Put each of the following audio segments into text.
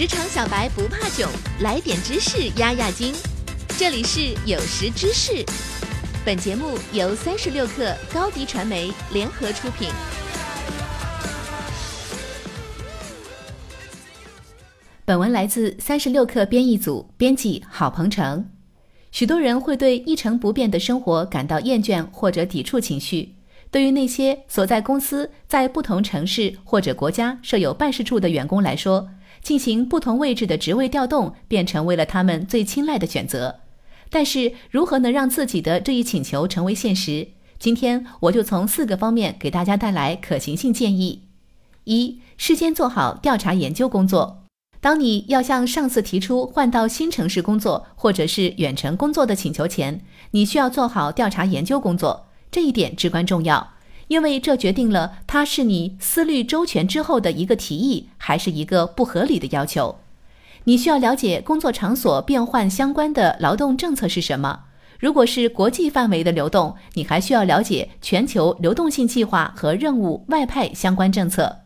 职场小白不怕囧，来点知识压压惊。这里是有识知识，本节目由三十六克高低传媒联合出品。本文来自三十六克编译组，编辑郝鹏程。许多人会对一成不变的生活感到厌倦或者抵触情绪。对于那些所在公司在不同城市或者国家设有办事处的员工来说，进行不同位置的职位调动便成为了他们最青睐的选择。但是，如何能让自己的这一请求成为现实？今天我就从四个方面给大家带来可行性建议：一、事先做好调查研究工作。当你要向上司提出换到新城市工作或者是远程工作的请求前，你需要做好调查研究工作。这一点至关重要，因为这决定了它是你思虑周全之后的一个提议，还是一个不合理的要求。你需要了解工作场所变换相关的劳动政策是什么。如果是国际范围的流动，你还需要了解全球流动性计划和任务外派相关政策。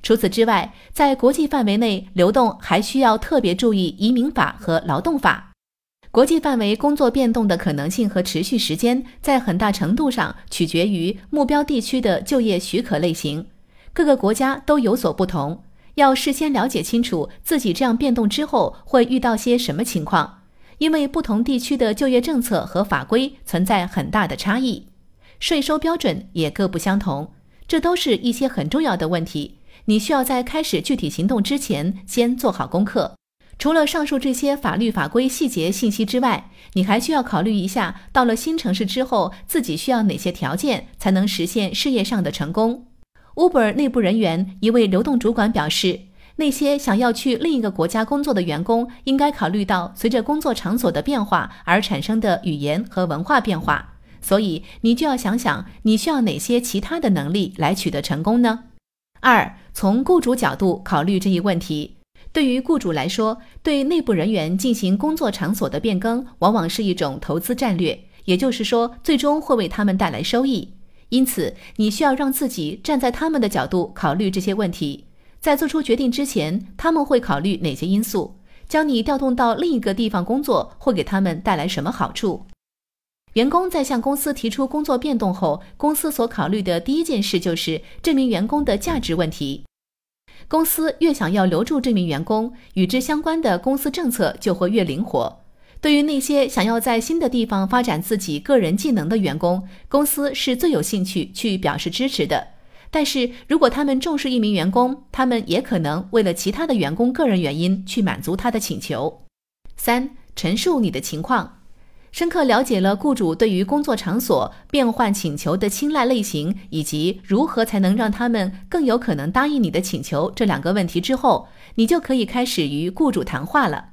除此之外，在国际范围内流动还需要特别注意移民法和劳动法。国际范围工作变动的可能性和持续时间，在很大程度上取决于目标地区的就业许可类型，各个国家都有所不同。要事先了解清楚自己这样变动之后会遇到些什么情况，因为不同地区的就业政策和法规存在很大的差异，税收标准也各不相同，这都是一些很重要的问题。你需要在开始具体行动之前先做好功课。除了上述这些法律法规细节信息之外，你还需要考虑一下，到了新城市之后，自己需要哪些条件才能实现事业上的成功。Uber 内部人员一位流动主管表示，那些想要去另一个国家工作的员工，应该考虑到随着工作场所的变化而产生的语言和文化变化。所以，你就要想想，你需要哪些其他的能力来取得成功呢？二，从雇主角度考虑这一问题。对于雇主来说，对内部人员进行工作场所的变更，往往是一种投资战略，也就是说，最终会为他们带来收益。因此，你需要让自己站在他们的角度考虑这些问题。在做出决定之前，他们会考虑哪些因素？将你调动到另一个地方工作，会给他们带来什么好处？员工在向公司提出工作变动后，公司所考虑的第一件事就是证明员工的价值问题。公司越想要留住这名员工，与之相关的公司政策就会越灵活。对于那些想要在新的地方发展自己个人技能的员工，公司是最有兴趣去表示支持的。但是如果他们重视一名员工，他们也可能为了其他的员工个人原因去满足他的请求。三、陈述你的情况。深刻了解了雇主对于工作场所变换请求的青睐类型，以及如何才能让他们更有可能答应你的请求这两个问题之后，你就可以开始与雇主谈话了。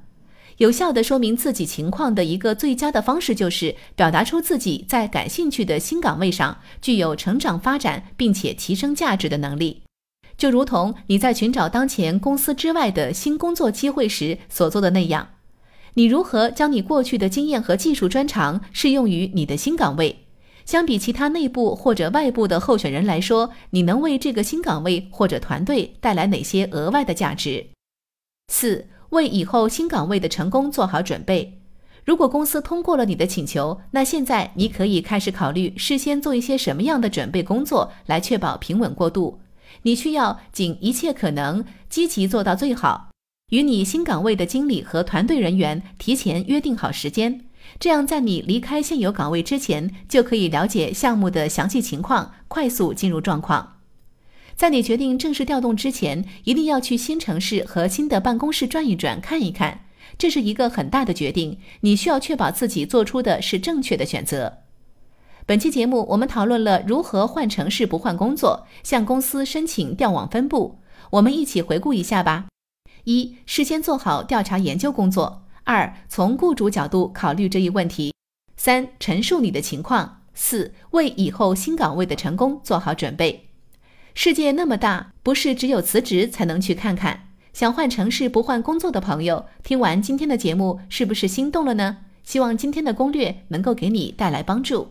有效的说明自己情况的一个最佳的方式，就是表达出自己在感兴趣的新岗位上具有成长发展并且提升价值的能力，就如同你在寻找当前公司之外的新工作机会时所做的那样。你如何将你过去的经验和技术专长适用于你的新岗位？相比其他内部或者外部的候选人来说，你能为这个新岗位或者团队带来哪些额外的价值？四、为以后新岗位的成功做好准备。如果公司通过了你的请求，那现在你可以开始考虑事先做一些什么样的准备工作，来确保平稳过渡。你需要尽一切可能，积极做到最好。与你新岗位的经理和团队人员提前约定好时间，这样在你离开现有岗位之前，就可以了解项目的详细情况，快速进入状况。在你决定正式调动之前，一定要去新城市和新的办公室转一转，看一看。这是一个很大的决定，你需要确保自己做出的是正确的选择。本期节目我们讨论了如何换城市不换工作，向公司申请调往分部。我们一起回顾一下吧。一、事先做好调查研究工作；二、从雇主角度考虑这一问题；三、陈述你的情况；四、为以后新岗位的成功做好准备。世界那么大，不是只有辞职才能去看看。想换城市不换工作的朋友，听完今天的节目，是不是心动了呢？希望今天的攻略能够给你带来帮助。